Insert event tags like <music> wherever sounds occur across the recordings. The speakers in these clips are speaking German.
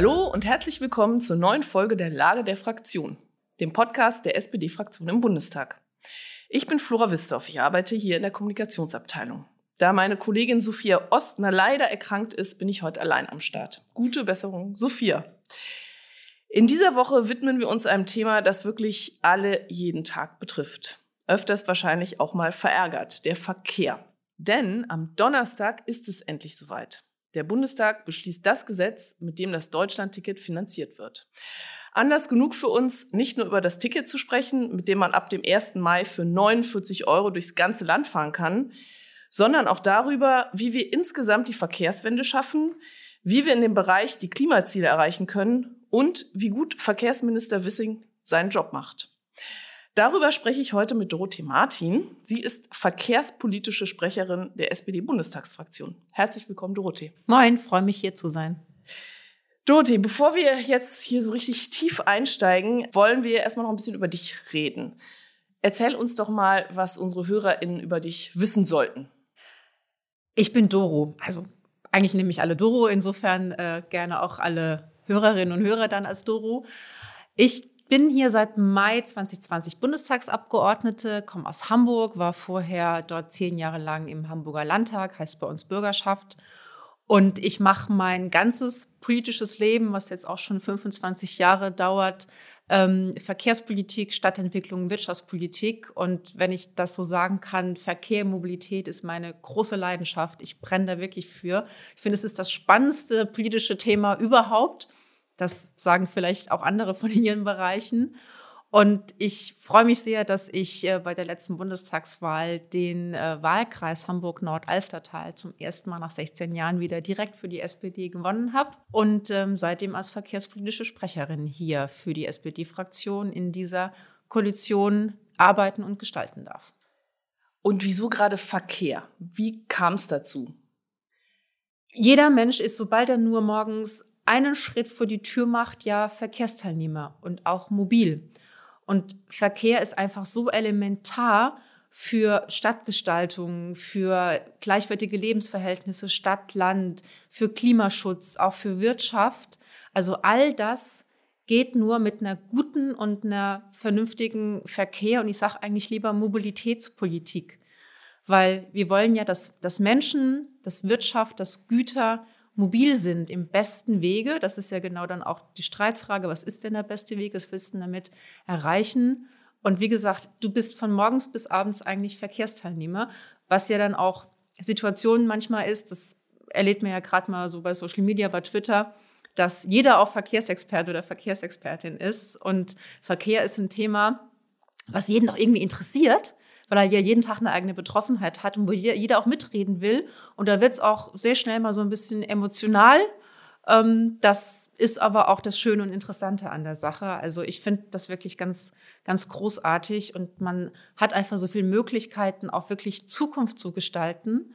Hallo und herzlich willkommen zur neuen Folge der Lage der Fraktion, dem Podcast der SPD-Fraktion im Bundestag. Ich bin Flora Wistorf, ich arbeite hier in der Kommunikationsabteilung. Da meine Kollegin Sophia Ostner leider erkrankt ist, bin ich heute allein am Start. Gute Besserung, Sophia. In dieser Woche widmen wir uns einem Thema, das wirklich alle jeden Tag betrifft. Öfters wahrscheinlich auch mal verärgert, der Verkehr. Denn am Donnerstag ist es endlich soweit. Der Bundestag beschließt das Gesetz, mit dem das Deutschlandticket finanziert wird. Anders genug für uns, nicht nur über das Ticket zu sprechen, mit dem man ab dem 1. Mai für 49 Euro durchs ganze Land fahren kann, sondern auch darüber, wie wir insgesamt die Verkehrswende schaffen, wie wir in dem Bereich die Klimaziele erreichen können und wie gut Verkehrsminister Wissing seinen Job macht. Darüber spreche ich heute mit Dorothee Martin. Sie ist verkehrspolitische Sprecherin der SPD-Bundestagsfraktion. Herzlich willkommen, Dorothee. Moin, freue mich hier zu sein. Dorothee, bevor wir jetzt hier so richtig tief einsteigen, wollen wir erstmal noch ein bisschen über dich reden. Erzähl uns doch mal, was unsere HörerInnen über dich wissen sollten. Ich bin Doro. Also eigentlich nehme ich alle Doro, insofern äh, gerne auch alle Hörerinnen und Hörer dann als Doro. Ich bin hier seit Mai 2020 Bundestagsabgeordnete, komme aus Hamburg, war vorher dort zehn Jahre lang im Hamburger Landtag, heißt bei uns Bürgerschaft. Und ich mache mein ganzes politisches Leben, was jetzt auch schon 25 Jahre dauert, ähm, Verkehrspolitik, Stadtentwicklung, Wirtschaftspolitik. Und wenn ich das so sagen kann, Verkehr, Mobilität ist meine große Leidenschaft. Ich brenne da wirklich für. Ich finde, es ist das spannendste politische Thema überhaupt. Das sagen vielleicht auch andere von ihren Bereichen. Und ich freue mich sehr, dass ich äh, bei der letzten Bundestagswahl den äh, Wahlkreis Hamburg-Nord-Alstertal zum ersten Mal nach 16 Jahren wieder direkt für die SPD gewonnen habe und ähm, seitdem als verkehrspolitische Sprecherin hier für die SPD-Fraktion in dieser Koalition arbeiten und gestalten darf. Und wieso gerade Verkehr? Wie kam es dazu? Jeder Mensch ist, sobald er nur morgens einen Schritt vor die Tür macht, ja Verkehrsteilnehmer und auch mobil. Und Verkehr ist einfach so elementar für Stadtgestaltung, für gleichwertige Lebensverhältnisse, Stadt, Land, für Klimaschutz, auch für Wirtschaft. Also all das geht nur mit einer guten und einer vernünftigen Verkehr und ich sage eigentlich lieber Mobilitätspolitik, weil wir wollen ja, dass, dass Menschen, dass Wirtschaft, dass Güter mobil sind im besten Wege. Das ist ja genau dann auch die Streitfrage, was ist denn der beste Weg, willst du damit erreichen? Und wie gesagt, du bist von morgens bis abends eigentlich Verkehrsteilnehmer, was ja dann auch Situationen manchmal ist, das erlebt man ja gerade mal so bei Social Media, bei Twitter, dass jeder auch Verkehrsexperte oder Verkehrsexpertin ist. Und Verkehr ist ein Thema, was jeden auch irgendwie interessiert weil er ja jeden Tag eine eigene Betroffenheit hat und wo jeder auch mitreden will. Und da wird es auch sehr schnell mal so ein bisschen emotional. Ähm, das ist aber auch das Schöne und Interessante an der Sache. Also ich finde das wirklich ganz, ganz großartig und man hat einfach so viele Möglichkeiten, auch wirklich Zukunft zu gestalten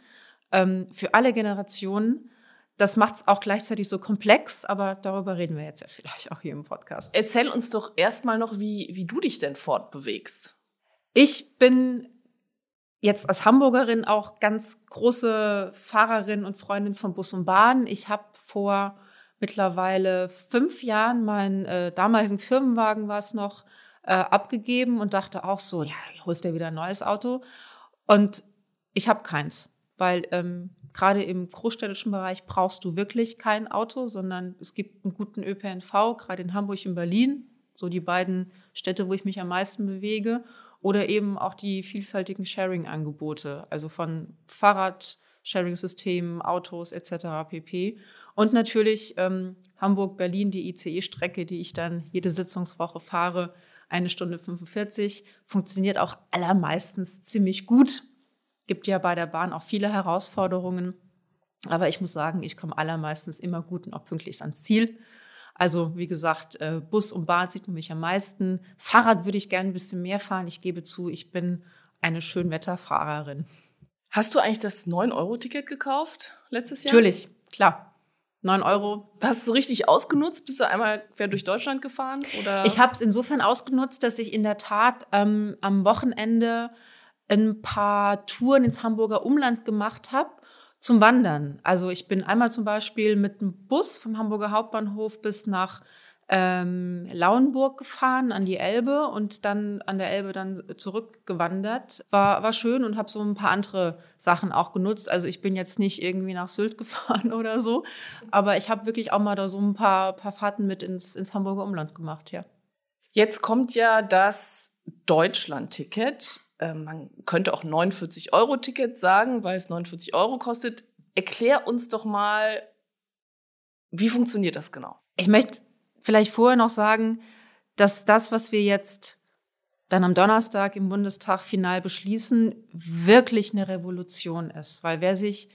ähm, für alle Generationen. Das macht es auch gleichzeitig so komplex, aber darüber reden wir jetzt ja vielleicht auch hier im Podcast. Erzähl uns doch erstmal noch, wie, wie du dich denn fortbewegst. Ich bin jetzt als Hamburgerin auch ganz große Fahrerin und Freundin von Bus und Bahn. Ich habe vor mittlerweile fünf Jahren meinen äh, damaligen Firmenwagen war es noch äh, abgegeben und dachte auch so, ja, holst dir wieder ein neues Auto. Und ich habe keins, weil ähm, gerade im großstädtischen Bereich brauchst du wirklich kein Auto, sondern es gibt einen guten ÖPNV, gerade in Hamburg und Berlin, so die beiden Städte, wo ich mich am meisten bewege oder eben auch die vielfältigen Sharing-Angebote, also von Fahrrad, Sharing-Systemen, Autos etc. pp. Und natürlich ähm, Hamburg-Berlin, die ICE-Strecke, die ich dann jede Sitzungswoche fahre, eine Stunde 45, funktioniert auch allermeistens ziemlich gut. Gibt ja bei der Bahn auch viele Herausforderungen. Aber ich muss sagen, ich komme allermeistens immer gut und auch pünktlich ans Ziel. Also wie gesagt, äh, Bus und Bahn sieht man mich am meisten. Fahrrad würde ich gerne ein bisschen mehr fahren. Ich gebe zu, ich bin eine Schönwetterfahrerin. Hast du eigentlich das 9-Euro-Ticket gekauft letztes Jahr? Natürlich, klar. 9 Euro. Hast du richtig ausgenutzt? Bist du einmal quer durch Deutschland gefahren? Oder? Ich habe es insofern ausgenutzt, dass ich in der Tat ähm, am Wochenende ein paar Touren ins Hamburger Umland gemacht habe Zum Wandern. Also ich bin einmal zum Beispiel mit dem Bus vom Hamburger Hauptbahnhof bis nach ähm, Lauenburg gefahren an die Elbe und dann an der Elbe dann zurückgewandert. War, war schön und habe so ein paar andere Sachen auch genutzt. Also ich bin jetzt nicht irgendwie nach Sylt <laughs> gefahren oder so, aber ich habe wirklich auch mal da so ein paar, paar Fahrten mit ins, ins Hamburger Umland gemacht, ja. Jetzt kommt ja das Deutschland-Ticket. Ähm, man könnte auch 49 Euro Ticket sagen, weil es 49 Euro kostet. Erklär uns doch mal, wie funktioniert das genau? Ich möchte vielleicht vorher noch sagen, dass das, was wir jetzt dann am Donnerstag im Bundestag final beschließen, wirklich eine Revolution ist. Weil wer sich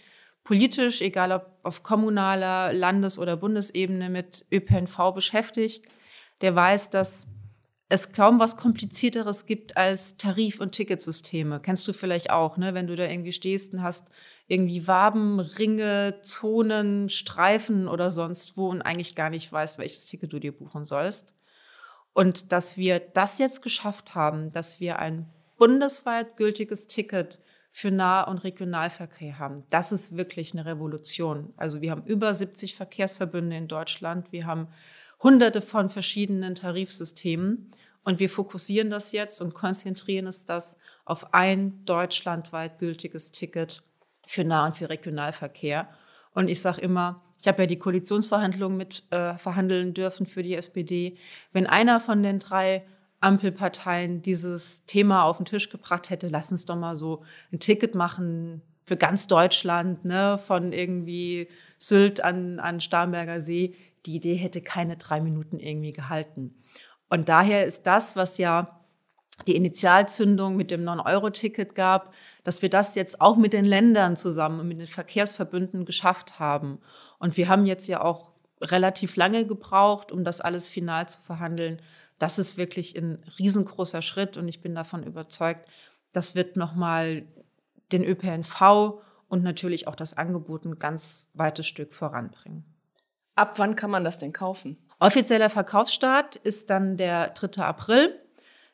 politisch, egal ob auf kommunaler, Landes- oder Bundesebene mit ÖPNV beschäftigt, der weiß, dass es kaum was komplizierteres gibt als Tarif- und Ticketsysteme. Kennst du vielleicht auch, ne? Wenn du da irgendwie stehst und hast irgendwie Waben, Ringe, Zonen, Streifen oder sonst wo und eigentlich gar nicht weißt, welches Ticket du dir buchen sollst. Und dass wir das jetzt geschafft haben, dass wir ein bundesweit gültiges Ticket für Nah- und Regionalverkehr haben, das ist wirklich eine Revolution. Also wir haben über 70 Verkehrsverbünde in Deutschland, wir haben hunderte von verschiedenen Tarifsystemen und wir fokussieren das jetzt und konzentrieren es das auf ein deutschlandweit gültiges Ticket für Nah- und für Regionalverkehr. Und ich sage immer, ich habe ja die Koalitionsverhandlungen mit äh, verhandeln dürfen für die SPD. Wenn einer von den drei Ampelparteien dieses Thema auf den Tisch gebracht hätte, lass uns doch mal so ein Ticket machen für ganz Deutschland, ne, von irgendwie Sylt an, an Starnberger See. Die Idee hätte keine drei Minuten irgendwie gehalten. Und daher ist das, was ja die Initialzündung mit dem 9-Euro-Ticket gab, dass wir das jetzt auch mit den Ländern zusammen und mit den Verkehrsverbünden geschafft haben. Und wir haben jetzt ja auch relativ lange gebraucht, um das alles final zu verhandeln. Das ist wirklich ein riesengroßer Schritt und ich bin davon überzeugt, das wird nochmal den ÖPNV und natürlich auch das Angebot ein ganz weites Stück voranbringen. Ab wann kann man das denn kaufen? Offizieller Verkaufsstart ist dann der 3. April.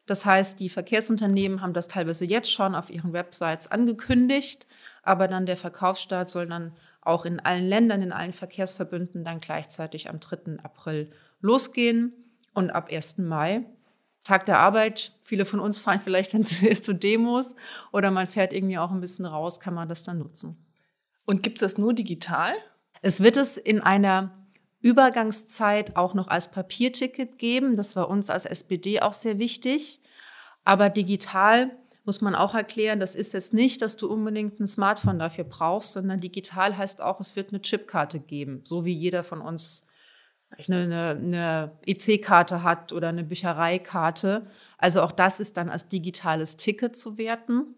Das heißt, die Verkehrsunternehmen haben das teilweise jetzt schon auf ihren Websites angekündigt, aber dann der Verkaufsstart soll dann auch in allen Ländern, in allen Verkehrsverbünden dann gleichzeitig am 3. April losgehen und ab 1. Mai Tag der Arbeit. Viele von uns <laughs> fahren vielleicht dann zu, zu, Demos oder man fährt irgendwie auch ein bisschen raus, kann man das dann nutzen. Und gibt es das nur digital? Es wird es in einer Übergangszeit auch noch als Papierticket geben. Das war uns als SPD auch sehr wichtig. Aber digital muss man auch erklären, das ist jetzt nicht, dass du unbedingt ein Smartphone dafür brauchst, sondern digital heißt auch, es wird eine Chipkarte geben, so wie jeder von uns eine, eine, eine EC-Karte hat oder eine Büchereikarte. Also auch das ist dann als digitales Ticket zu werten.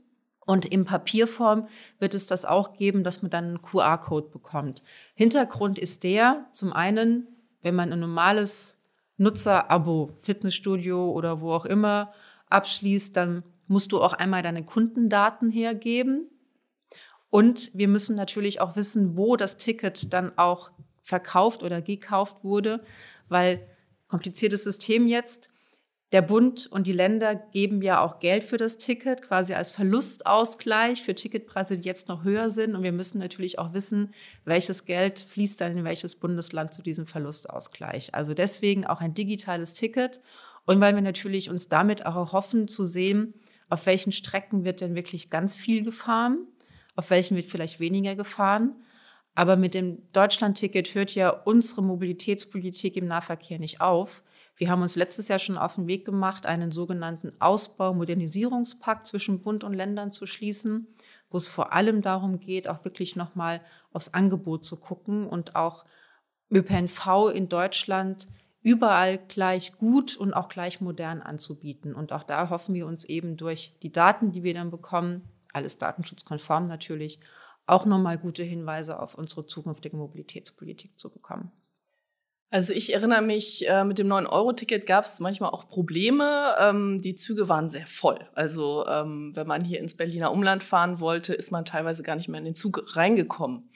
Und in Papierform wird es das auch geben, dass man dann einen QR-Code bekommt. Hintergrund ist der, zum einen, wenn man ein normales Nutzerabo, Fitnessstudio oder wo auch immer abschließt, dann musst du auch einmal deine Kundendaten hergeben. Und wir müssen natürlich auch wissen, wo das Ticket dann auch verkauft oder gekauft wurde, weil kompliziertes System jetzt. Der Bund und die Länder geben ja auch Geld für das Ticket, quasi als Verlustausgleich für Ticketpreise, die jetzt noch höher sind. Und wir müssen natürlich auch wissen, welches Geld fließt dann in welches Bundesland zu diesem Verlustausgleich. Also deswegen auch ein digitales Ticket. Und weil wir natürlich uns damit auch erhoffen zu sehen, auf welchen Strecken wird denn wirklich ganz viel gefahren, auf welchen wird vielleicht weniger gefahren. Aber mit dem Deutschland-Ticket hört ja unsere Mobilitätspolitik im Nahverkehr nicht auf. Wir haben uns letztes Jahr schon auf den Weg gemacht, einen sogenannten Ausbau-Modernisierungspakt zwischen Bund und Ländern zu schließen, wo es vor allem darum geht, auch wirklich nochmal aufs Angebot zu gucken und auch ÖPNV in Deutschland überall gleich gut und auch gleich modern anzubieten. Und auch da hoffen wir uns eben durch die Daten, die wir dann bekommen, alles datenschutzkonform natürlich, auch nochmal gute Hinweise auf unsere zukünftige Mobilitätspolitik zu bekommen. Also ich erinnere mich, äh, mit dem 9-Euro-Ticket gab es manchmal auch Probleme. Ähm, die Züge waren sehr voll. Also ähm, wenn man hier ins Berliner Umland fahren wollte, ist man teilweise gar nicht mehr in den Zug reingekommen.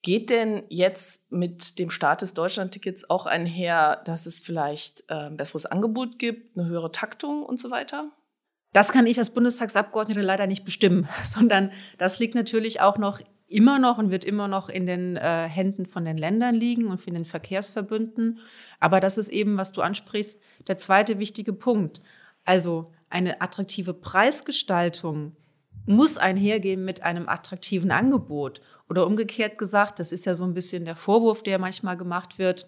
Geht denn jetzt mit dem Start des Deutschland-Tickets auch einher, dass es vielleicht äh, ein besseres Angebot gibt, eine höhere Taktung und so weiter? Das kann ich als Bundestagsabgeordnete leider nicht bestimmen, <laughs> sondern das liegt natürlich auch noch immer noch und wird immer noch in den äh, Händen von den Ländern liegen und von den Verkehrsverbünden. Aber das ist eben, was du ansprichst, der zweite wichtige Punkt. Also eine attraktive Preisgestaltung muss einhergehen mit einem attraktiven Angebot. Oder umgekehrt gesagt, das ist ja so ein bisschen der Vorwurf, der manchmal gemacht wird.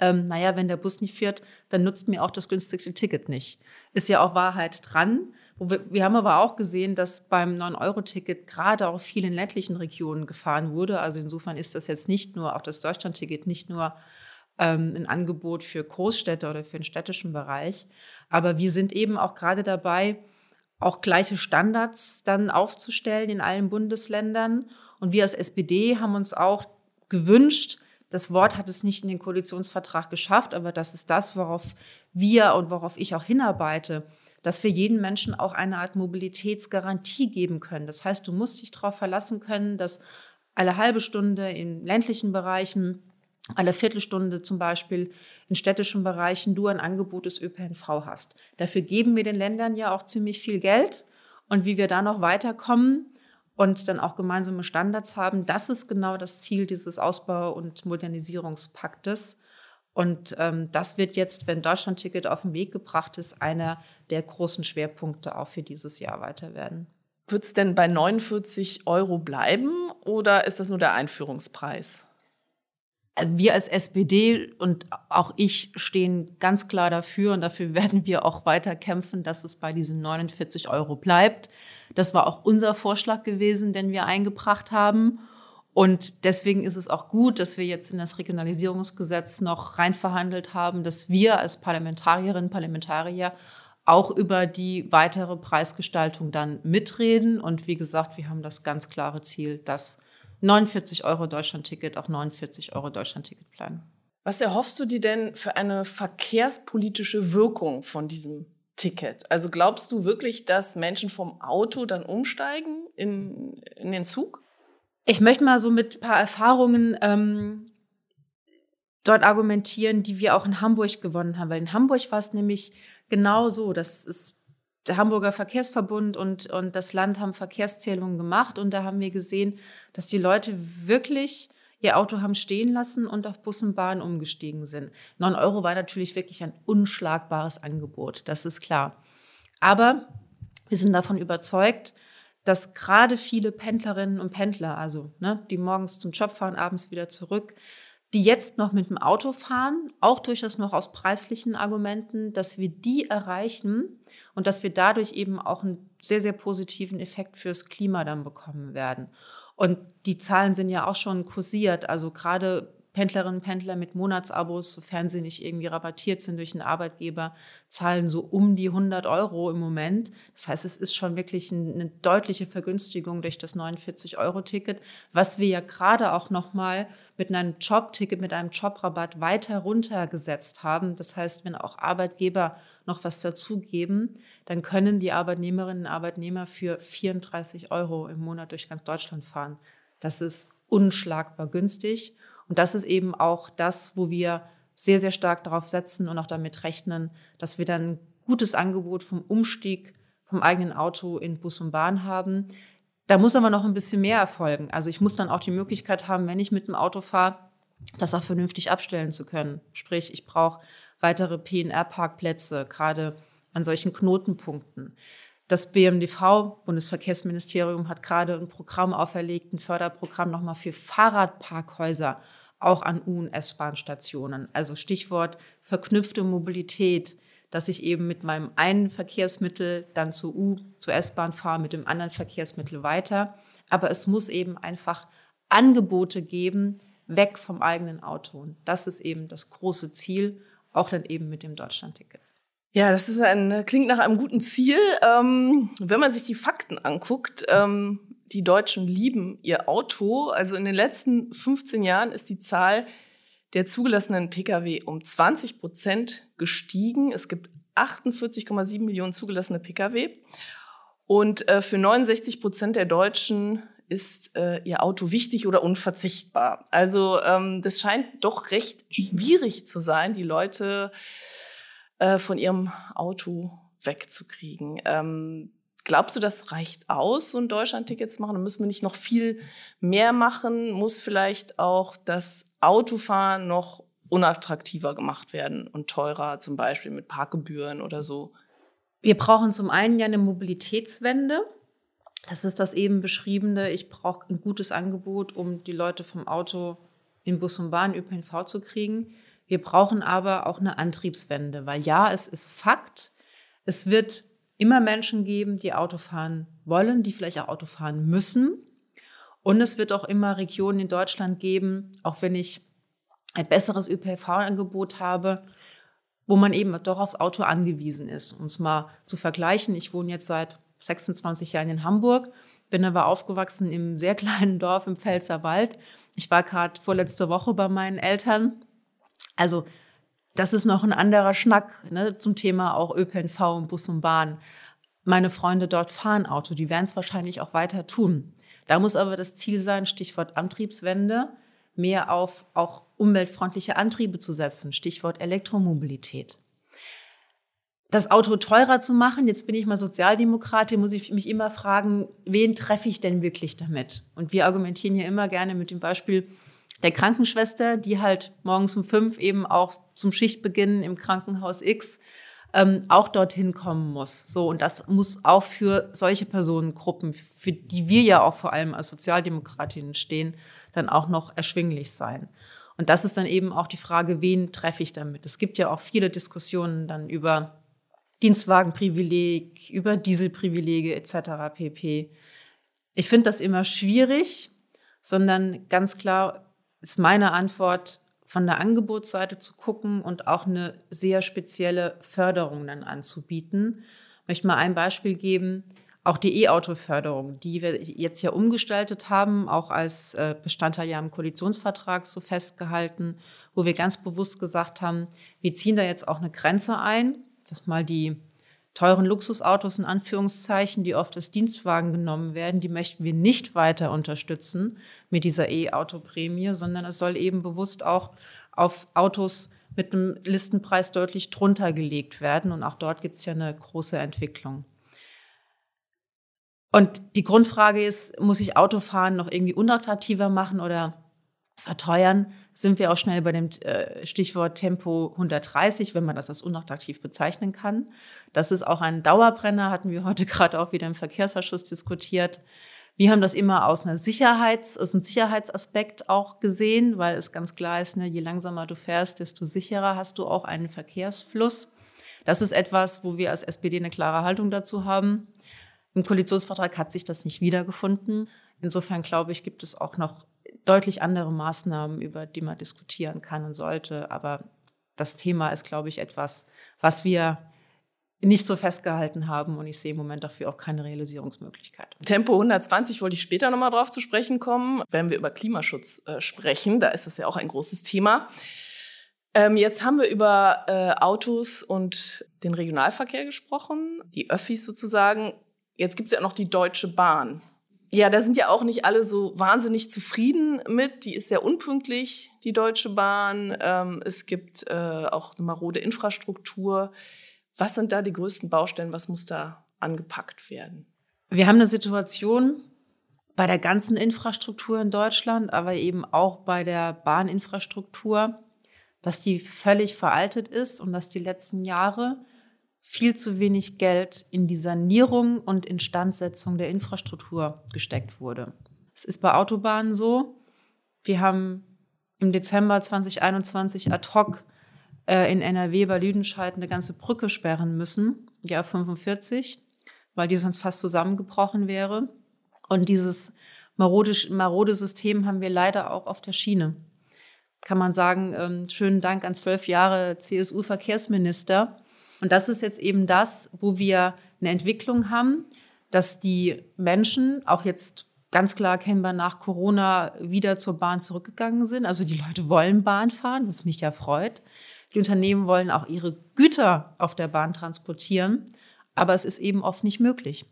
Ähm, naja, wenn der Bus nicht fährt, dann nutzt mir auch das günstigste Ticket nicht. Ist ja auch Wahrheit dran. Wir, wir haben aber auch gesehen, dass beim 9-Euro-Ticket gerade auch viel in ländlichen Regionen gefahren wurde. Also insofern ist das jetzt nicht nur, auch das Deutschland-Ticket, nicht nur ähm, ein Angebot für Großstädte oder für den städtischen Bereich. Aber wir sind eben auch gerade dabei, auch gleiche Standards dann aufzustellen in allen Bundesländern. Und wir als SPD haben uns auch gewünscht, das Wort hat es nicht in den Koalitionsvertrag geschafft, aber das ist das, worauf wir und worauf ich auch hinarbeite, dass wir jedem Menschen auch eine Art Mobilitätsgarantie geben können. Das heißt, du musst dich darauf verlassen können, dass alle halbe Stunde in ländlichen Bereichen, alle Viertelstunde zum Beispiel in städtischen Bereichen du ein Angebot des ÖPNV hast. Dafür geben wir den Ländern ja auch ziemlich viel Geld. Und wie wir da noch weiterkommen, und dann auch gemeinsame Standards haben. Das ist genau das Ziel dieses Ausbau- und Modernisierungspaktes. Und ähm, das wird jetzt, wenn Deutschland-Ticket auf den Weg gebracht ist, einer der großen Schwerpunkte auch für dieses Jahr weiter werden. Wird es denn bei 49 Euro bleiben oder ist das nur der Einführungspreis? Also wir als SPD und auch ich stehen ganz klar dafür und dafür <laughs> werden wir auch weiter kämpfen, dass es bei diesen 49 Euro bleibt. Das war auch unser Vorschlag gewesen, den wir eingebracht haben. Und deswegen ist es auch gut, dass wir jetzt in das Regionalisierungsgesetz noch reinverhandelt haben, dass wir als Parlamentarierinnen und Parlamentarier auch über die weitere Preisgestaltung dann mitreden. Und wie gesagt, wir haben das ganz klare Ziel, dass 49 Euro Deutschlandticket auch 49 Euro Deutschlandticket bleiben. Was erhoffst du dir denn für eine verkehrspolitische Wirkung von diesem Ticket? Also glaubst du wirklich, dass Menschen vom Auto dann umsteigen in, in den Zug? Ich möchte mal so mit ein paar Erfahrungen ähm, dort argumentieren, die wir auch in Hamburg gewonnen haben. Weil in Hamburg war es nämlich genau so, dass es der Hamburger Verkehrsverbund und, und das Land haben Verkehrszählungen gemacht und da haben wir gesehen, dass die Leute wirklich ihr Auto haben stehen lassen und auf Bus und Bahn umgestiegen sind. 9 Euro war natürlich wirklich ein unschlagbares Angebot, das ist klar. Aber wir sind davon überzeugt, dass gerade viele Pendlerinnen und Pendler, also ne, die morgens zum Job fahren, abends wieder zurück, die jetzt noch mit dem Auto fahren, auch durchaus noch aus preislichen Argumenten, dass wir die erreichen und dass wir dadurch eben auch einen sehr, sehr positiven Effekt fürs Klima dann bekommen werden. Und die Zahlen sind ja auch schon kursiert. Also gerade Pendlerinnen und Pendler mit Monatsabos, sofern sie nicht irgendwie rabattiert sind durch einen Arbeitgeber, zahlen so um die 100 Euro im Moment. Das heißt, es ist schon wirklich eine deutliche Vergünstigung durch das 49-Euro-Ticket, was wir ja gerade auch nochmal mit einem Jobticket, mit einem Jobrabatt weiter runtergesetzt haben. Das heißt, wenn auch Arbeitgeber noch was dazugeben, dann können die Arbeitnehmerinnen und Arbeitnehmer für 34 Euro im Monat durch ganz Deutschland fahren. Das ist unschlagbar günstig. Und das ist eben auch das, wo wir sehr, sehr stark darauf setzen und auch damit rechnen, dass wir dann ein gutes Angebot vom Umstieg vom eigenen Auto in Bus und Bahn haben. Da muss aber noch ein bisschen mehr erfolgen. Also ich muss dann auch die Möglichkeit haben, wenn ich mit dem Auto fahre, das auch vernünftig abstellen zu können. Sprich, ich brauche weitere PNR-Parkplätze, gerade an solchen Knotenpunkten. Das BMDV, Bundesverkehrsministerium, hat gerade ein Programm auferlegt, ein Förderprogramm nochmal für Fahrradparkhäuser auch an U- und S-Bahn-Stationen. Also Stichwort verknüpfte Mobilität, dass ich eben mit meinem einen Verkehrsmittel dann zur U, zur S-Bahn fahre, mit dem anderen Verkehrsmittel weiter. Aber es muss eben einfach Angebote geben, weg vom eigenen Auto. Und das ist eben das große Ziel, auch dann eben mit dem Deutschlandticket. Ja, das ist ein, klingt nach einem guten Ziel. Ähm, wenn man sich die Fakten anguckt, ähm, die Deutschen lieben ihr Auto. Also in den letzten 15 Jahren ist die Zahl der zugelassenen Pkw um 20 Prozent gestiegen. Es gibt 48,7 Millionen zugelassene Pkw. Und äh, für 69 Prozent der Deutschen ist äh, ihr Auto wichtig oder unverzichtbar. Also ähm, das scheint doch recht schwierig zu sein, die Leute äh, von ihrem Auto wegzukriegen. Ähm, Glaubst du, das reicht aus, so ein Deutschland-Ticket zu machen? Da müssen wir nicht noch viel mehr machen? Muss vielleicht auch das Autofahren noch unattraktiver gemacht werden und teurer, zum Beispiel mit Parkgebühren oder so? Wir brauchen zum einen ja eine Mobilitätswende. Das ist das eben beschriebene. Ich brauche ein gutes Angebot, um die Leute vom Auto in Bus und Bahn, ÖPNV zu kriegen. Wir brauchen aber auch eine Antriebswende, weil ja, es ist Fakt, es wird immer Menschen geben, die Auto fahren wollen, die vielleicht auch Auto fahren müssen. Und es wird auch immer Regionen in Deutschland geben, auch wenn ich ein besseres ÖPNV-Angebot habe, wo man eben doch aufs Auto angewiesen ist. Um es mal zu vergleichen, ich wohne jetzt seit 26 Jahren in Hamburg, bin aber aufgewachsen im sehr kleinen <laughs> Dorf im Pfälzerwald. Ich war gerade vorletzte Woche bei meinen Eltern. Also das ist noch ein anderer Schnack ne, zum Thema auch ÖPNV und Bus und Bahn. Meine Freunde dort fahren Auto, die werden es wahrscheinlich auch weiter tun. Da muss aber das Ziel sein, Stichwort Antriebswende, mehr auf auch umweltfreundliche Antriebe zu setzen, Stichwort Elektromobilität. Das Auto teurer zu machen, jetzt bin ich mal Sozialdemokratin, muss ich mich immer fragen, wen treffe ich denn wirklich damit? Und wir argumentieren ja immer gerne mit dem Beispiel, der Krankenschwester, die halt morgens um fünf eben auch zum Schichtbeginn im Krankenhaus X ähm, auch dorthin kommen muss. So, und das muss auch für solche Personengruppen, für die wir ja auch vor allem als Sozialdemokratinnen stehen, dann auch noch erschwinglich sein. Und das ist dann eben auch die Frage, wen treffe ich damit? Es gibt ja auch viele Diskussionen dann über Dienstwagenprivileg, über Dieselprivilege etc. pp. Ich finde das immer schwierig, sondern ganz klar ist meine Antwort, von der Angebotsseite zu gucken und auch eine sehr spezielle Förderung dann anzubieten. Ich möchte mal ein Beispiel geben. Auch die E-Auto-Förderung, die wir jetzt ja umgestaltet haben, auch als äh, Bestandteil ja im Koalitionsvertrag so festgehalten, wo wir ganz bewusst gesagt haben, wir ziehen da jetzt auch eine Grenze ein. Sag mal, die teuren Luxusautos in Anführungszeichen, die oft als Dienstwagen genommen werden, die möchten wir nicht weiter unterstützen mit dieser E-Auto-Prämie, sondern es soll eben bewusst auch auf Autos mit einem Listenpreis deutlich drunter gelegt werden. Und auch dort gibt es ja eine große Entwicklung. Und die Grundfrage ist, muss ich Autofahren noch irgendwie unattraktiver machen oder verteuern? Sind wir auch schnell bei dem äh, Stichwort Tempo 130, wenn man das als unattraktiv bezeichnen kann. Das ist auch ein Dauerbrenner, hatten wir heute <laughs> gerade auch wieder im Verkehrsausschuss diskutiert. Wir haben das immer aus, einer Sicherheits-, aus einem Sicherheitsaspekt auch gesehen, weil es ganz klar ist, ne, je langsamer du fährst, desto sicherer hast du auch einen Verkehrsfluss. Das ist etwas, wo wir als SPD eine klare Haltung dazu haben. Im Koalitionsvertrag hat sich das nicht wiedergefunden. Insofern glaube ich, gibt es auch noch deutlich andere Maßnahmen, über die man diskutieren kann und sollte. Aber das Thema ist, glaube ich, etwas, was wir nicht so festgehalten haben und ich sehe im Moment dafür auch keine Realisierungsmöglichkeit. Tempo 120 wollte ich später nochmal drauf zu sprechen kommen, wenn wir über Klimaschutz äh, sprechen. Da ist das ja auch ein großes Thema. Ähm, jetzt haben wir über äh, Autos und den Regionalverkehr gesprochen, die Öffis sozusagen. Jetzt gibt es ja noch die Deutsche Bahn. Ja, da sind ja auch nicht alle so wahnsinnig zufrieden mit. Die ist sehr unpünktlich, die Deutsche Bahn. Ähm, es gibt äh, auch eine marode Infrastruktur. Was sind da die größten Baustellen? Was muss da angepackt werden? Wir haben eine Situation bei der ganzen Infrastruktur in Deutschland, aber eben auch bei der Bahninfrastruktur, dass die völlig veraltet ist und dass die letzten Jahre viel zu wenig Geld in die Sanierung und Instandsetzung der Infrastruktur gesteckt wurde. Es ist bei Autobahnen so. Wir haben im Dezember 2021 ad hoc äh, in NRW bei Lüdenscheid eine ganze Brücke sperren müssen, die A45, weil die sonst fast zusammengebrochen wäre. Und dieses marode, marode System haben wir leider auch auf der Schiene. Kann man sagen, ähm, schönen Dank an zwölf Jahre CSU-Verkehrsminister. Und das ist jetzt eben das, wo wir eine Entwicklung haben, dass die Menschen auch jetzt ganz klar erkennbar nach Corona wieder zur Bahn zurückgegangen sind. Also die Leute wollen Bahn fahren, was mich ja freut. Die Unternehmen wollen auch ihre Güter auf der Bahn transportieren, aber es ist eben oft nicht möglich,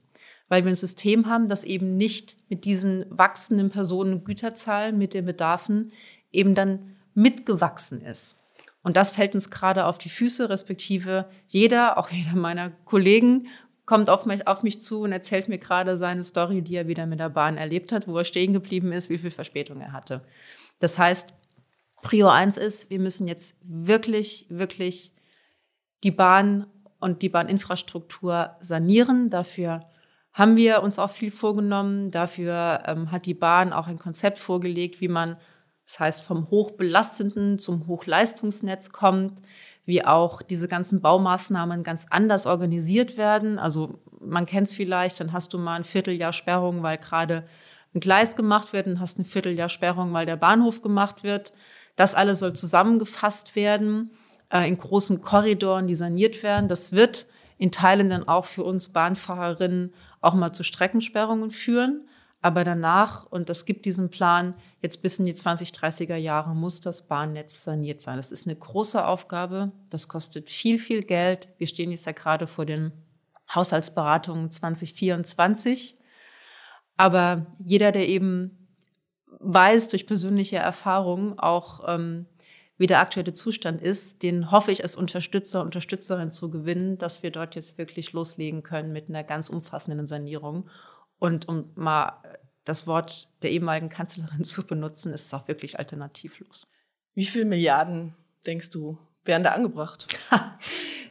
weil wir ein System haben, das eben nicht mit diesen wachsenden Personen Güterzahlen, mit den Bedarfen eben dann mitgewachsen ist. Und das fällt uns gerade auf die Füße, respektive jeder, auch <laughs> jeder meiner Kollegen, kommt auf mich, auf mich zu und erzählt mir gerade seine Story, die er wieder mit der Bahn erlebt hat, wo er stehen geblieben ist, wie viel Verspätung er hatte. Das heißt, Prio 1 ist, wir müssen jetzt wirklich, wirklich die Bahn und die Bahninfrastruktur sanieren. Dafür haben wir uns auch viel vorgenommen. Dafür ähm, hat die Bahn auch ein Konzept vorgelegt, wie man, das heißt, vom hochbelastenden zum Hochleistungsnetz kommt, wie auch diese ganzen Baumaßnahmen ganz anders organisiert werden. Also man kennt es vielleicht, dann hast du mal ein Vierteljahr Sperrung, weil gerade ein Gleis gemacht wird, und hast ein Vierteljahr Sperrung, weil der Bahnhof gemacht wird. Das alles soll zusammengefasst werden äh, in großen Korridoren, die saniert werden. Das wird in Teilen dann auch für uns Bahnfahrerinnen auch mal zu Streckensperrungen führen. Aber danach, und das gibt diesen Plan, jetzt bis in die 2030er Jahre muss das Bahnnetz saniert sein. Das ist eine große Aufgabe. Das kostet viel, viel Geld. Wir stehen jetzt ja gerade vor den Haushaltsberatungen 2024. Aber jeder, der eben weiß durch persönliche Erfahrung auch, ähm, wie der aktuelle Zustand ist, den hoffe ich als Unterstützer, Unterstützerin zu gewinnen, dass wir dort jetzt wirklich loslegen können mit einer ganz umfassenden Sanierung. Und um mal das Wort der ehemaligen Kanzlerin <laughs> zu benutzen, ist es auch wirklich alternativlos. Wie viele Milliarden, denkst du, werden da angebracht? <laughs>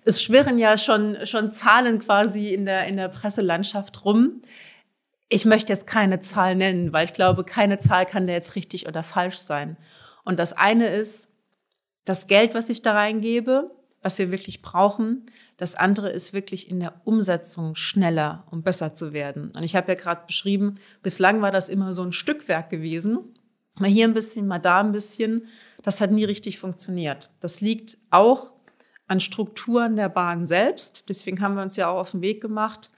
es schwirren ja schon, schon Zahlen quasi in der, in der Presselandschaft rum. Ich möchte jetzt keine Zahl nennen, weil ich glaube, keine Zahl kann da jetzt richtig oder falsch sein. Und das eine ist, das Geld, was ich da reingebe, was wir wirklich brauchen. Das andere ist wirklich in der Umsetzung schneller und besser zu werden. Und ich habe ja gerade beschrieben, bislang war das immer so ein Stückwerk gewesen. Mal hier ein bisschen, mal da ein bisschen. Das hat nie richtig funktioniert. Das liegt auch an Strukturen der Bahn selbst. Deswegen haben wir uns ja auch auf den Weg gemacht,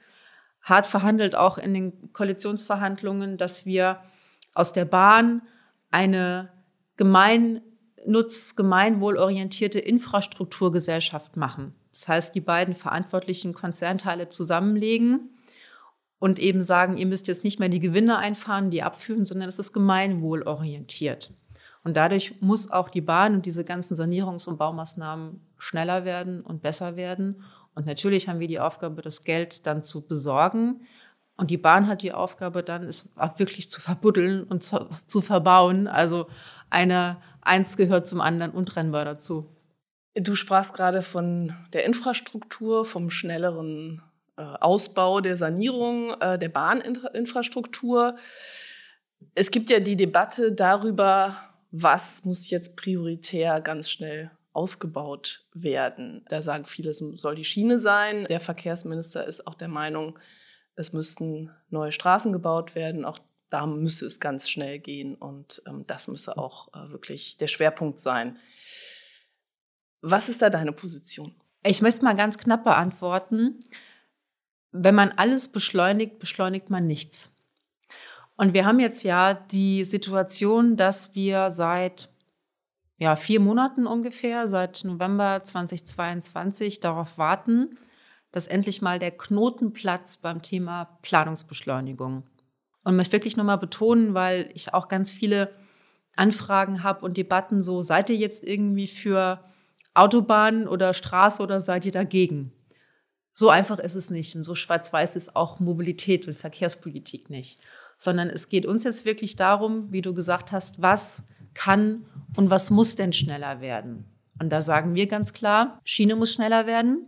hart verhandelt auch in den Koalitionsverhandlungen, dass wir aus der Bahn eine gemein nutz gemeinwohlorientierte Infrastrukturgesellschaft machen. Das heißt, die beiden verantwortlichen Konzernteile zusammenlegen und eben sagen, ihr müsst jetzt nicht mehr die Gewinne einfahren, die abführen, sondern es ist gemeinwohlorientiert. Und dadurch muss auch die Bahn und diese ganzen Sanierungs- und Baumaßnahmen schneller werden und besser werden. Und natürlich haben wir die Aufgabe, das Geld dann zu besorgen. Und die Bahn hat die Aufgabe, dann es auch wirklich zu verbuddeln und zu, zu verbauen. Also eine, eins gehört zum anderen untrennbar dazu. Du sprachst gerade von der Infrastruktur, vom schnelleren äh, Ausbau der Sanierung äh, der Bahninfrastruktur. Es gibt ja die Debatte darüber, was muss jetzt prioritär ganz schnell ausgebaut werden. Da sagen viele, es soll die Schiene sein. Der Verkehrsminister ist auch der Meinung, es müssten neue Straßen gebaut werden. Auch da müsse es ganz schnell gehen und ähm, das müsse auch äh, wirklich der Schwerpunkt sein. Was ist da deine Position? Ich möchte mal ganz knapp beantworten. Wenn man alles beschleunigt, beschleunigt man nichts. Und wir haben jetzt ja die Situation, dass wir seit ja, vier Monaten ungefähr, seit November 2022 darauf warten, dass endlich mal der Knotenplatz beim Thema Planungsbeschleunigung. Und möchte wirklich nochmal betonen, weil ich auch ganz viele Anfragen habe und Debatten so, seid ihr jetzt irgendwie für Autobahn oder Straße oder seid ihr dagegen? So einfach ist es nicht und so schwarz-weiß ist auch Mobilität und Verkehrspolitik nicht, sondern es geht uns jetzt wirklich darum, wie du gesagt hast, was kann und was muss denn schneller werden? Und da sagen wir ganz klar, Schiene muss schneller werden,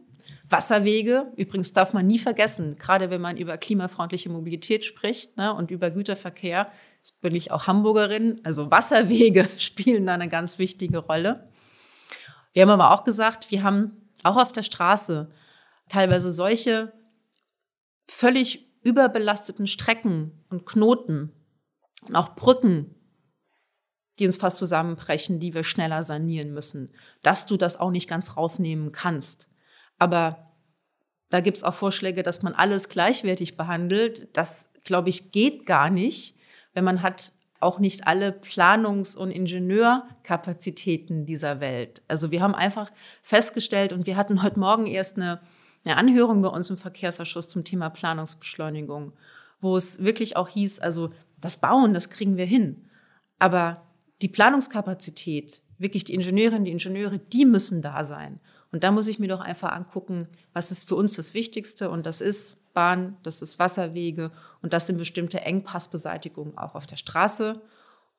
Wasserwege, übrigens darf man nie vergessen, gerade wenn man über klimafreundliche Mobilität spricht ne, und über Güterverkehr, bin ich auch Hamburgerin, also Wasserwege <laughs> spielen da eine ganz wichtige Rolle. Wir haben aber auch gesagt, wir haben auch auf der Straße teilweise solche völlig überbelasteten Strecken und Knoten und auch Brücken, die uns fast zusammenbrechen, die wir schneller sanieren müssen, dass du das auch nicht ganz rausnehmen kannst. Aber da gibt es auch Vorschläge, dass man alles gleichwertig behandelt. Das, glaube ich, geht gar nicht, wenn man hat auch nicht alle Planungs- und Ingenieurkapazitäten dieser Welt. Also wir haben einfach festgestellt und wir hatten heute Morgen erst eine, eine Anhörung bei uns im Verkehrsausschuss zum Thema Planungsbeschleunigung, wo es wirklich auch hieß, also das Bauen, das kriegen wir hin. Aber die Planungskapazität, wirklich die Ingenieurinnen, die Ingenieure, die müssen da sein. Und da muss ich mir doch einfach angucken, was ist für uns das Wichtigste. Und das ist Bahn, das ist Wasserwege und das sind bestimmte Engpassbeseitigungen auch auf der Straße.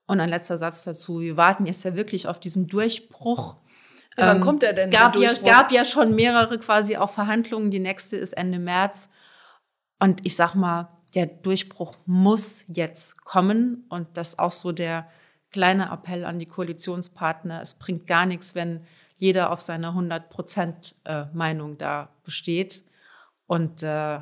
Und ein letzter Satz dazu. Wir warten jetzt ja wirklich auf diesen Durchbruch. Ja, wann ähm, kommt er denn? Gab ja, gab ja schon mehrere quasi auch Verhandlungen. Die nächste ist Ende März. Und ich sag mal, der Durchbruch muss jetzt kommen. Und das ist auch so der kleine Appell an die Koalitionspartner. Es bringt gar nichts, wenn jeder auf seiner 100 Prozent äh, Meinung da besteht. Und äh,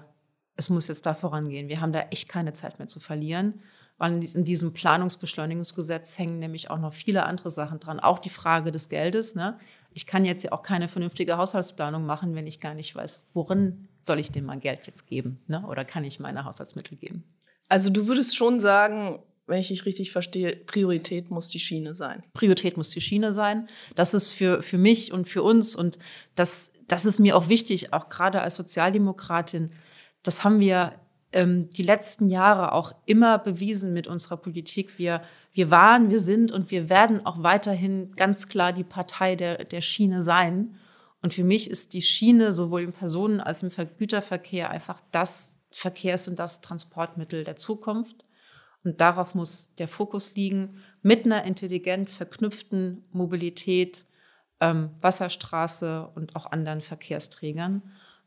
es muss jetzt da vorangehen. Wir haben da echt keine Zeit mehr zu verlieren, weil in diesem Planungsbeschleunigungsgesetz hängen nämlich auch noch viele andere Sachen dran. Auch die Frage des Geldes. Ne? Ich kann jetzt ja auch keine vernünftige Haushaltsplanung machen, wenn ich gar nicht weiß, worin soll ich denn mein Geld jetzt geben? Ne? Oder kann ich meine Haushaltsmittel geben? Also du würdest schon sagen, wenn ich dich richtig verstehe, Priorität muss die Schiene sein. Priorität muss die Schiene sein. Das ist für, für mich und für uns und das, das ist mir auch wichtig, auch gerade als Sozialdemokratin. Das haben wir ähm, die letzten Jahre auch immer bewiesen mit unserer Politik. Wir, wir waren, wir sind und wir werden auch weiterhin ganz klar die Partei der, der Schiene sein. Und für mich ist die Schiene sowohl im Personen- als im Güterverkehr einfach das Verkehrs- und das Transportmittel der Zukunft. Und darauf muss der Fokus liegen, mit einer intelligent verknüpften Mobilität, ähm, Wasserstraße und auch anderen Verkehrsträgern.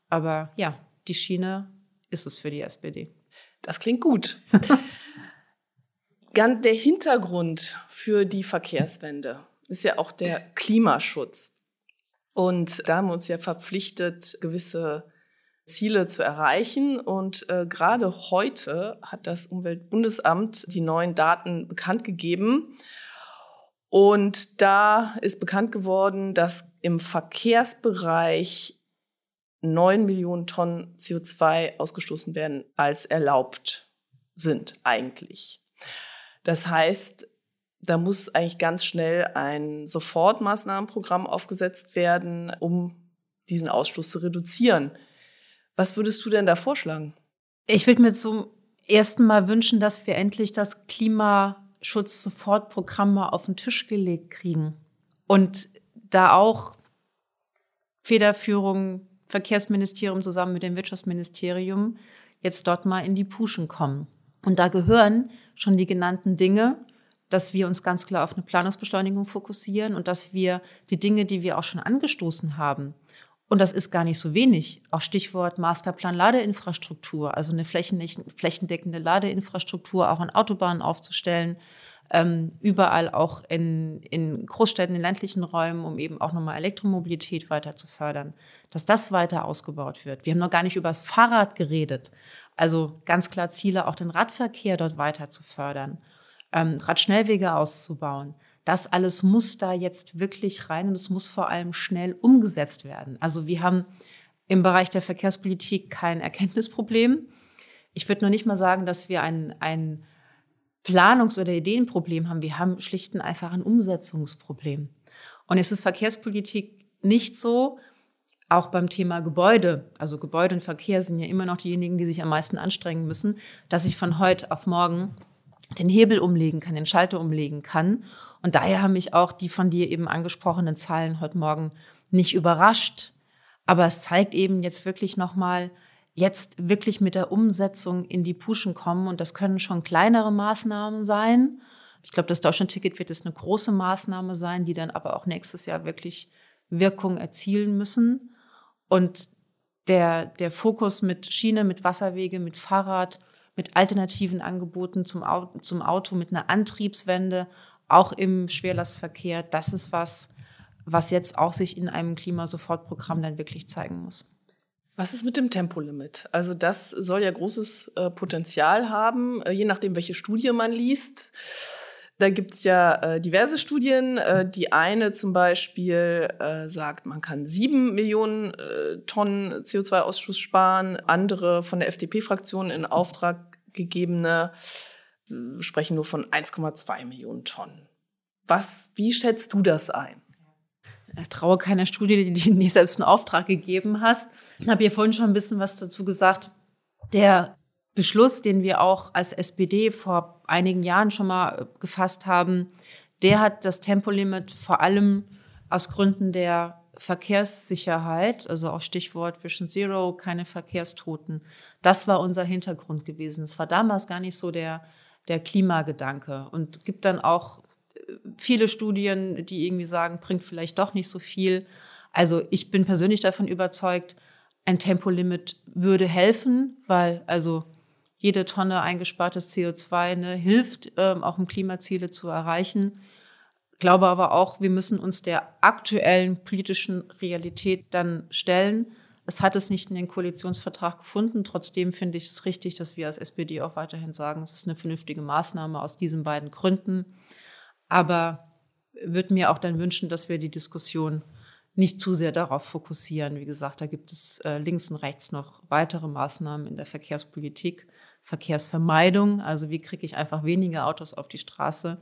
Aber ja, die Schiene ist es für die SPD. Das klingt gut. <laughs> der Hintergrund für die Verkehrswende ist ja auch der Klimaschutz. Und da haben wir uns ja verpflichtet, gewisse Ziele zu erreichen. Und äh, gerade heute hat das Umweltbundesamt die neuen Daten bekannt gegeben. Und da ist bekannt geworden, dass im Verkehrsbereich 9 Millionen Tonnen CO2 ausgestoßen werden, als erlaubt sind eigentlich. Das heißt, da muss eigentlich ganz schnell ein Sofortmaßnahmenprogramm aufgesetzt werden, um diesen Ausstoß zu reduzieren. Was würdest du denn da vorschlagen? Ich würde mir zum ersten Mal wünschen, dass wir endlich das Klimaschutz-Sofortprogramm mal auf den Tisch gelegt kriegen. Und da auch Federführung, Verkehrsministerium zusammen mit dem Wirtschaftsministerium jetzt dort mal in die Puschen kommen. Und da gehören schon die genannten Dinge, dass wir uns ganz klar auf eine Planungsbeschleunigung fokussieren und dass wir die Dinge, die wir auch schon angestoßen haben, und das ist gar nicht so wenig. Auch Stichwort Masterplan Ladeinfrastruktur, also eine flächendeckende Ladeinfrastruktur auch an Autobahnen aufzustellen, ähm, überall auch in, in Großstädten, in ländlichen Räumen, um eben auch nochmal Elektromobilität weiter zu fördern, dass das weiter ausgebaut wird. Wir haben noch gar nicht über das Fahrrad geredet. Also ganz klar Ziele, auch den Radverkehr dort weiter zu fördern, ähm, Radschnellwege auszubauen. Das alles muss da jetzt wirklich rein und es muss vor allem schnell umgesetzt werden. Also wir haben im Bereich der Verkehrspolitik kein Erkenntnisproblem. Ich würde noch nicht mal sagen, dass wir ein, ein Planungs- oder Ideenproblem haben. Wir haben schlicht und einfach ein Umsetzungsproblem. Und es ist Verkehrspolitik nicht so, auch beim Thema Gebäude, also Gebäude und Verkehr sind ja immer noch diejenigen, die sich am meisten anstrengen müssen, dass ich von heute auf morgen den Hebel umlegen kann, den Schalter umlegen kann. Und daher haben mich auch die von dir eben angesprochenen Zahlen heute Morgen nicht überrascht. Aber es zeigt eben jetzt wirklich nochmal, jetzt wirklich mit der Umsetzung in die Puschen kommen. Und das können schon kleinere Maßnahmen sein. Ich glaube, das Deutschland-Ticket wird jetzt eine große Maßnahme sein, die dann aber auch nächstes Jahr wirklich Wirkung erzielen müssen. Und der, der Fokus mit Schiene, mit Wasserwege, mit Fahrrad, mit alternativen Angeboten zum Auto, zum Auto mit einer Antriebswende, auch im Schwerlastverkehr. Das ist was, was jetzt auch sich in einem Klimasofortprogramm dann wirklich zeigen muss. Was ist mit dem Tempolimit? Also das soll ja großes äh, Potenzial haben, äh, je nachdem, welche Studie man liest. Da gibt's ja äh, diverse Studien. Äh, die eine zum Beispiel äh, sagt, man kann sieben Millionen äh, Tonnen CO2-Ausschuss sparen. Andere von der FDP-Fraktion in Auftrag gegebene sprechen nur von 1,2 Millionen Tonnen. Was, wie schätzt du das ein? Traue keiner Studie, die du nicht selbst einen Auftrag gegeben hast. Ich habe ja vorhin schon ein bisschen was dazu gesagt. Der Beschluss, den wir auch als SPD vor einigen Jahren schon mal äh, gefasst haben, der hat das Tempolimit vor allem aus Gründen der Verkehrssicherheit, also auch Stichwort Vision Zero, keine Verkehrstoten. Das war unser Hintergrund gewesen. Es war damals gar nicht so der, der Klimagedanke und gibt dann auch viele Studien, die irgendwie sagen, bringt vielleicht doch nicht so viel. Also ich bin persönlich davon überzeugt, ein Tempolimit würde helfen, weil also jede Tonne eingespartes CO2 ne, hilft, ähm, auch um Klimaziele zu erreichen. Glaube aber auch, wir müssen uns der aktuellen politischen Realität dann stellen. Es hat es nicht in den Koalitionsvertrag gefunden. Trotzdem finde ich es richtig, dass wir als SPD auch weiterhin sagen, es ist eine vernünftige Maßnahme aus diesen beiden Gründen. Aber würde mir auch dann wünschen, dass wir die Diskussion nicht zu sehr darauf fokussieren. Wie gesagt, da gibt es äh, links und rechts noch weitere Maßnahmen in der Verkehrspolitik. Verkehrsvermeidung, also wie kriege ich einfach weniger Autos auf die Straße,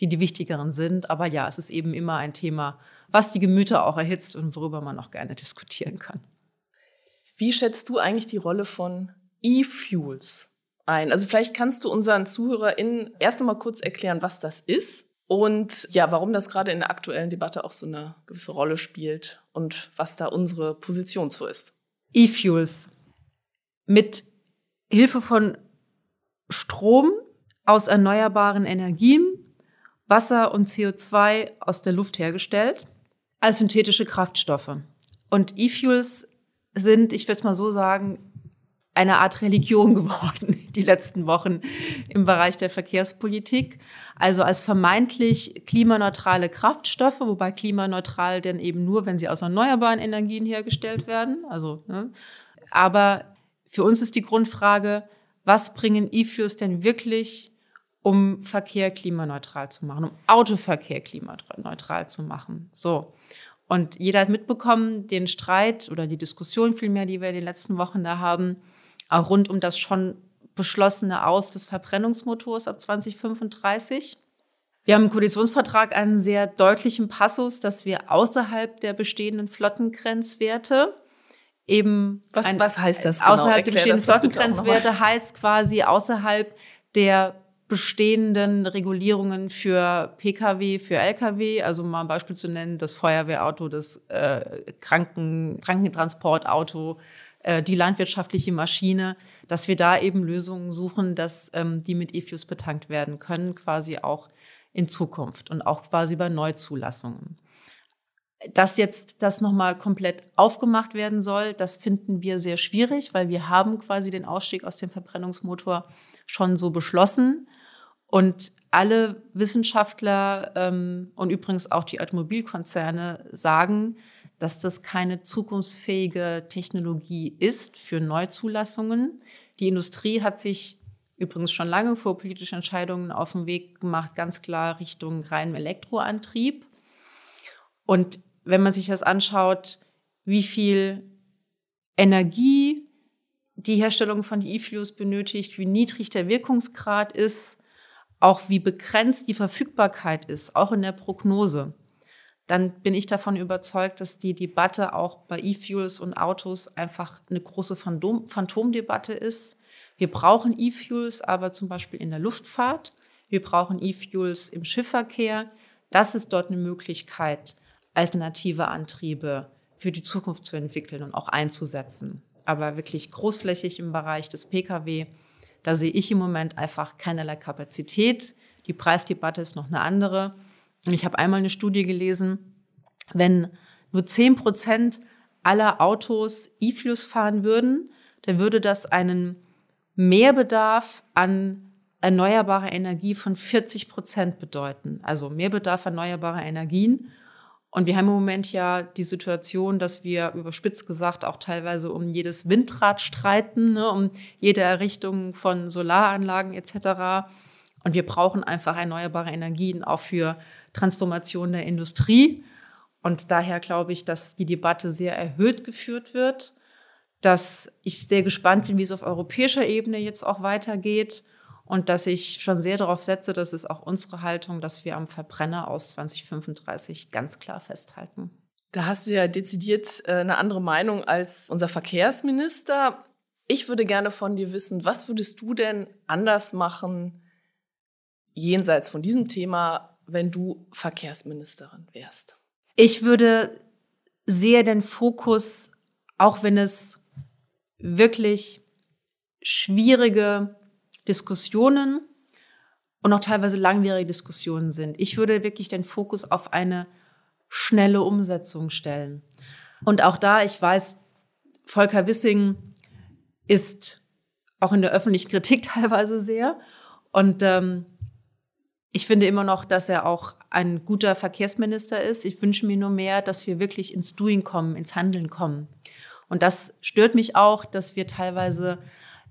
die die wichtigeren sind. Aber ja, es ist eben immer ein Thema, was die Gemüter auch erhitzt und worüber man auch gerne <laughs> diskutieren kann. Wie schätzt du eigentlich die Rolle von E-Fuels ein? Also vielleicht kannst du unseren ZuhörerInnen erst noch mal kurz erklären, was das ist und ja, warum das gerade in der aktuellen Debatte auch so eine gewisse Rolle spielt und was da unsere Position zu ist. E-Fuels. Mit Hilfe von Strom aus erneuerbaren Energien, Wasser und CO2 aus der Luft hergestellt, als synthetische Kraftstoffe. Und E-Fuels sind, ich würde es mal so sagen, eine Art Religion <laughs> geworden die letzten Wochen im Bereich der Verkehrspolitik. Also als vermeintlich klimaneutrale Kraftstoffe, wobei klimaneutral denn eben nur, wenn sie aus erneuerbaren Energien hergestellt werden. Also, ne? aber für uns ist die Grundfrage, was bringen E-Fuels denn wirklich, um Verkehr klimaneutral zu machen, um Autoverkehr klimaneutral zu machen? So. Und jeder hat mitbekommen, den Streit oder die Diskussion vielmehr, die wir in den letzten Wochen da haben, auch rund um das schon beschlossene Aus des Verbrennungsmotors ab 2035. Wir haben im Koalitionsvertrag einen sehr deutlichen Passus, dass wir außerhalb der bestehenden Flottengrenzwerte eben. Was, ein, was heißt das genau? Außerhalb der bestehenden Flottengrenzwerte heißt quasi außerhalb der bestehenden Regulierungen für Pkw, für Lkw, also mal ein Beispiel zu nennen, das Feuerwehrauto, das äh, Kranken, Krankentransportauto, äh, die landwirtschaftliche Maschine, dass wir da eben Lösungen suchen, dass ähm, die mit E-Fuels betankt werden können, quasi auch in Zukunft und auch quasi bei Neuzulassungen. Dass jetzt das nochmal komplett aufgemacht werden soll, das finden wir sehr schwierig, weil wir haben quasi den Ausstieg aus dem Verbrennungsmotor schon so beschlossen. Und alle Wissenschaftler ähm, und übrigens auch die Automobilkonzerne sagen, dass das keine zukunftsfähige Technologie ist für Neuzulassungen. Die Industrie hat sich übrigens schon lange vor politischen Entscheidungen auf den Weg gemacht, ganz klar Richtung reinem Elektroantrieb. Und wenn man sich das anschaut, wie viel Energie die Herstellung von E-Fuels benötigt, wie niedrig der Wirkungsgrad ist, auch wie begrenzt die Verfügbarkeit ist, auch in der Prognose, dann bin ich davon überzeugt, dass die Debatte auch bei E-Fuels und Autos einfach eine große Phantom Phantomdebatte ist. Wir brauchen E-Fuels aber zum Beispiel in der Luftfahrt. Wir brauchen E-Fuels im Schiffverkehr. Das ist dort eine Möglichkeit, alternative Antriebe für die Zukunft zu entwickeln und auch einzusetzen. Aber wirklich großflächig im Bereich des Pkw, da sehe ich im Moment einfach keinerlei Kapazität. Die Preisdebatte ist noch eine andere. Ich habe einmal eine Studie gelesen, wenn nur 10 Prozent aller Autos E-Fuels fahren würden, dann würde das einen Mehrbedarf an erneuerbarer Energie von 40 Prozent bedeuten. Also Mehrbedarf erneuerbarer Energien. Und wir haben im Moment ja die Situation, dass wir überspitzt gesagt auch teilweise um jedes Windrad streiten, ne, um jede Errichtung von Solaranlagen etc. Und wir brauchen einfach erneuerbare Energien auch für Transformation der Industrie. Und daher glaube ich, dass die Debatte sehr erhöht geführt wird, dass ich sehr gespannt bin, wie es auf europäischer Ebene jetzt auch weitergeht und dass ich schon sehr darauf setze, das ist auch unsere Haltung, dass wir am Verbrenner aus 2035 ganz klar festhalten. Da hast du ja dezidiert äh, eine andere Meinung als unser Verkehrsminister. Ich würde gerne von dir wissen, was würdest du denn anders machen, jenseits von diesem Thema, wenn du Verkehrsministerin wärst? Ich würde sehe den Fokus, auch wenn es wirklich schwierige Diskussionen und auch teilweise langwierige Diskussionen sind. Ich würde wirklich den Fokus auf eine schnelle Umsetzung stellen. Und auch da, ich weiß, Volker Wissing ist auch in der öffentlichen Kritik <laughs> teilweise sehr. Und ähm, ich finde immer noch, dass er auch ein guter Verkehrsminister ist. Ich wünsche mir nur mehr, dass wir wirklich ins Doing kommen, ins Handeln kommen. Und das stört mich auch, dass wir teilweise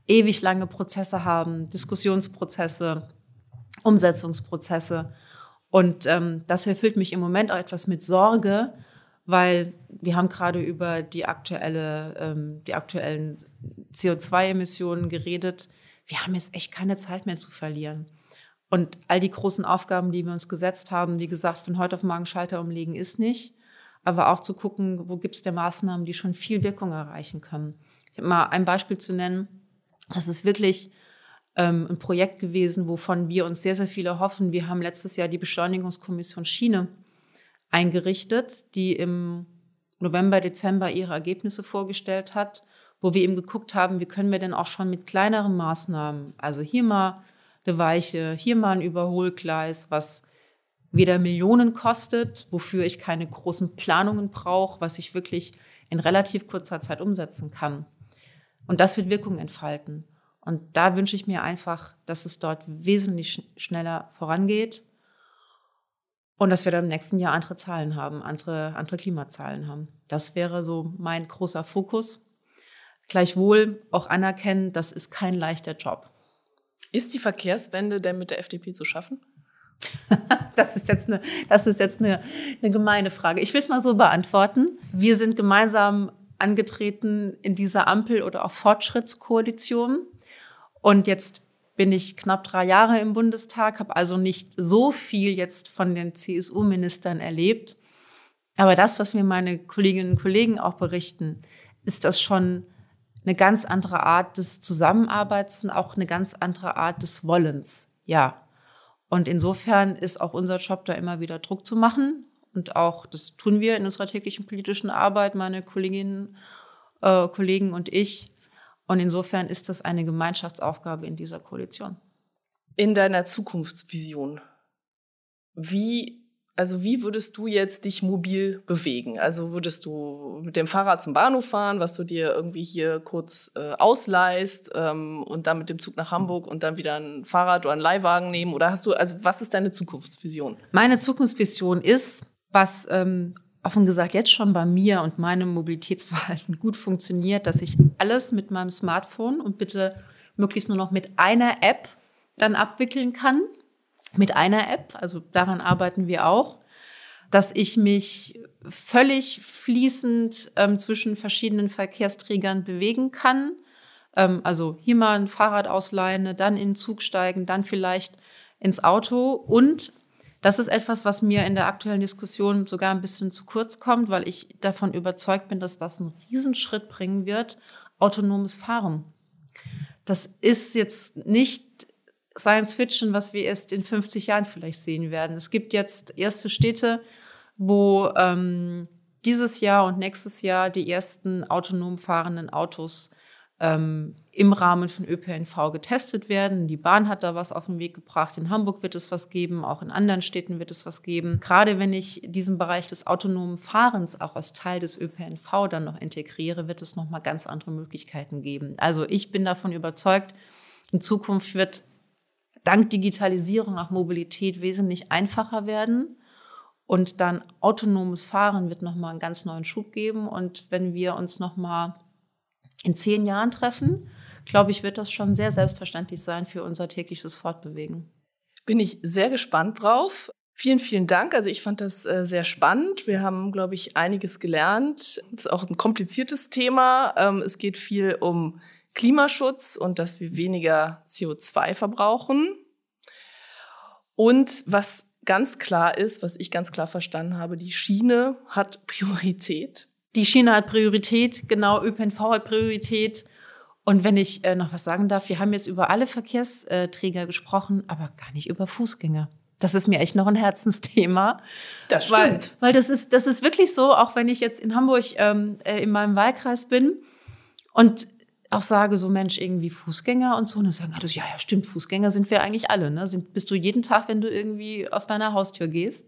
ewig lange Prozesse haben, Diskussionsprozesse, Umsetzungsprozesse. Und ähm, das erfüllt mich im Moment auch etwas mit Sorge, weil wir haben gerade über die, aktuelle, ähm, die aktuellen CO2-Emissionen geredet. Wir haben jetzt echt keine Zeit mehr zu verlieren. Und all die großen Aufgaben, die wir uns gesetzt haben, wie gesagt, von heute auf morgen Schalter umlegen ist nicht. Aber auch zu gucken, wo gibt es denn Maßnahmen, die schon viel Wirkung erreichen können. Ich habe mal ein Beispiel zu nennen. Das ist wirklich ähm, ein Projekt gewesen, wovon wir uns sehr, sehr viele hoffen. Wir haben letztes Jahr die Beschleunigungskommission Schiene eingerichtet, die im November, Dezember ihre Ergebnisse vorgestellt hat, wo wir eben geguckt haben, wie können wir denn auch schon mit kleineren Maßnahmen, also hier mal eine Weiche, hier mal ein Überholgleis, was weder Millionen kostet, wofür ich keine großen Planungen brauche, was ich wirklich in relativ kurzer Zeit umsetzen kann. Und das wird Wirkung entfalten. Und da wünsche ich mir einfach, dass es dort wesentlich schneller vorangeht und dass wir dann im nächsten Jahr andere Zahlen haben, andere, andere Klimazahlen haben. Das wäre so mein großer Fokus. Gleichwohl auch anerkennen, das ist kein leichter Job. Ist die Verkehrswende denn mit der FDP zu schaffen? <laughs> das ist jetzt eine, das ist jetzt eine, eine gemeine Frage. Ich will es mal so beantworten. Wir sind gemeinsam angetreten in dieser Ampel- oder auch Fortschrittskoalition. Und jetzt bin ich knapp drei Jahre im Bundestag, habe also nicht so viel jetzt von den CSU-Ministern erlebt. Aber das, was mir meine Kolleginnen und Kollegen auch berichten, ist das schon eine ganz andere Art des Zusammenarbeits und auch eine ganz andere Art des Wollens. Ja. Und insofern ist auch unser Job da immer wieder Druck zu machen. Und auch, das tun wir in unserer täglichen politischen Arbeit, meine Kolleginnen, äh, Kollegen und ich, und insofern ist das eine Gemeinschaftsaufgabe in dieser Koalition. In deiner Zukunftsvision, wie, also wie würdest du jetzt dich mobil bewegen? Also würdest du mit dem Fahrrad zum Bahnhof fahren, was du dir irgendwie hier kurz äh, ausleihst ähm, und dann mit dem Zug nach Hamburg und dann wieder ein Fahrrad oder einen Leihwagen nehmen? Oder hast du, also was ist deine Zukunftsvision? Meine Zukunftsvision ist, was ähm, offen gesagt jetzt schon bei mir und meinem Mobilitätsverhalten gut funktioniert, dass ich alles mit meinem Smartphone und bitte möglichst nur noch mit einer App dann abwickeln kann. Mit einer App, also daran arbeiten wir auch, dass ich mich völlig fließend ähm, zwischen verschiedenen Verkehrsträgern bewegen kann. Ähm, also hier mal ein Fahrrad ausleihen, dann in den Zug steigen, dann vielleicht ins Auto und das ist etwas, was mir in der aktuellen Diskussion sogar ein bisschen zu kurz kommt, weil ich davon überzeugt bin, dass das einen Riesenschritt bringen wird, autonomes Fahren. Das ist jetzt nicht Science Fiction, was wir erst in 50 Jahren vielleicht sehen werden. Es gibt jetzt erste Städte, wo ähm, dieses Jahr und nächstes Jahr die ersten autonom fahrenden Autos ähm, im Rahmen von ÖPNV getestet werden. Die Bahn hat da was auf den Weg gebracht. In Hamburg wird es was geben, auch in anderen Städten wird es was geben. Gerade wenn ich diesen Bereich des autonomen Fahrens auch als Teil des ÖPNV dann noch integriere, wird es noch mal ganz andere Möglichkeiten geben. Also ich bin davon überzeugt, in Zukunft wird dank Digitalisierung auch Mobilität wesentlich einfacher werden. Und dann autonomes Fahren wird nochmal einen ganz neuen Schub geben. Und wenn wir uns nochmal in zehn Jahren treffen, glaube ich, wird das schon sehr selbstverständlich sein für unser tägliches Fortbewegen. Bin ich sehr gespannt drauf. Vielen, vielen Dank. Also ich fand das äh, sehr spannend. Wir haben, glaube ich, einiges gelernt. Es ist auch ein kompliziertes Thema. Ähm, es geht viel um Klimaschutz und dass wir weniger CO2 verbrauchen. Und was ganz klar ist, was ich ganz klar verstanden habe, die Schiene hat <laughs> Priorität. Die Schiene hat Priorität, genau, ÖPNV hat Priorität. Und wenn ich äh, noch was sagen darf, wir haben jetzt über alle Verkehrsträger gesprochen, aber gar nicht über Fußgänger. Das ist mir echt noch ein Herzensthema. Das stimmt. Weil, weil das, ist, das ist wirklich so, auch wenn ich jetzt in Hamburg ähm, äh, in meinem Wahlkreis bin und auch sage, so Mensch, irgendwie Fußgänger und so. Und dann sagen alle, ja, ja, stimmt, Fußgänger sind wir eigentlich alle. Ne? Sind, bist du jeden Tag, wenn du irgendwie aus deiner Haustür gehst.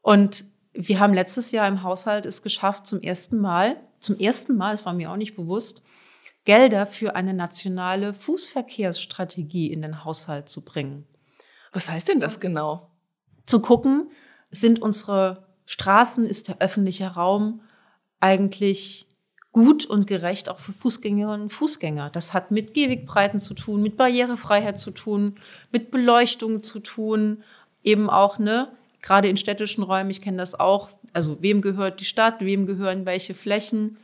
Und wir haben letztes Jahr im Haushalt es geschafft, zum ersten Mal, zum ersten Mal, das war mir auch nicht bewusst, Gelder für eine nationale Fußverkehrsstrategie in den Haushalt zu bringen. Was heißt denn das genau? Zu gucken, sind unsere Straßen, ist der öffentliche Raum eigentlich gut und gerecht auch für Fußgängerinnen und Fußgänger. Das hat mit Gehwegbreiten zu tun, mit Barrierefreiheit zu tun, mit Beleuchtung zu tun, eben auch, ne, gerade in städtischen Räumen, ich kenne das auch, also wem gehört die Stadt, wem gehören welche Flächen.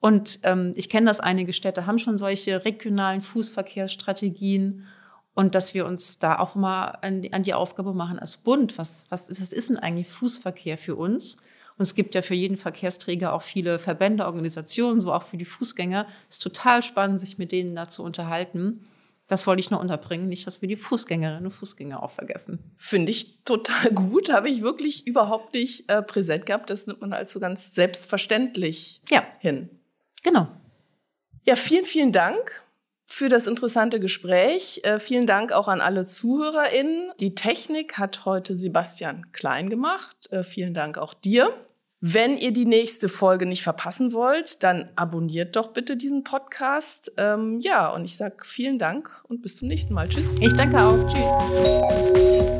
Und ähm, ich kenne das, einige Städte haben schon solche regionalen Fußverkehrsstrategien und dass wir uns da auch mal an, an die Aufgabe machen als Bund, was, was, was ist denn eigentlich Fußverkehr für uns? Und es gibt ja für jeden Verkehrsträger auch viele Verbände, Organisationen, so auch für die Fußgänger. Es ist total spannend, sich mit denen da zu unterhalten. Das wollte ich noch unterbringen, nicht, dass wir die Fußgängerinnen und Fußgänger auch vergessen. Finde ich total <laughs> gut, habe ich wirklich überhaupt nicht äh, präsent gehabt. Das nimmt man als so ganz selbstverständlich ja. hin. Genau. Ja, vielen, vielen Dank für das interessante Gespräch. Äh, vielen Dank auch an alle ZuhörerInnen. Die Technik hat heute Sebastian Klein gemacht. Äh, vielen Dank auch dir. Wenn ihr die nächste Folge nicht verpassen wollt, dann abonniert doch bitte diesen Podcast. Ähm, ja, und ich sage vielen Dank und bis zum nächsten Mal. Tschüss. Ich danke auch. Tschüss.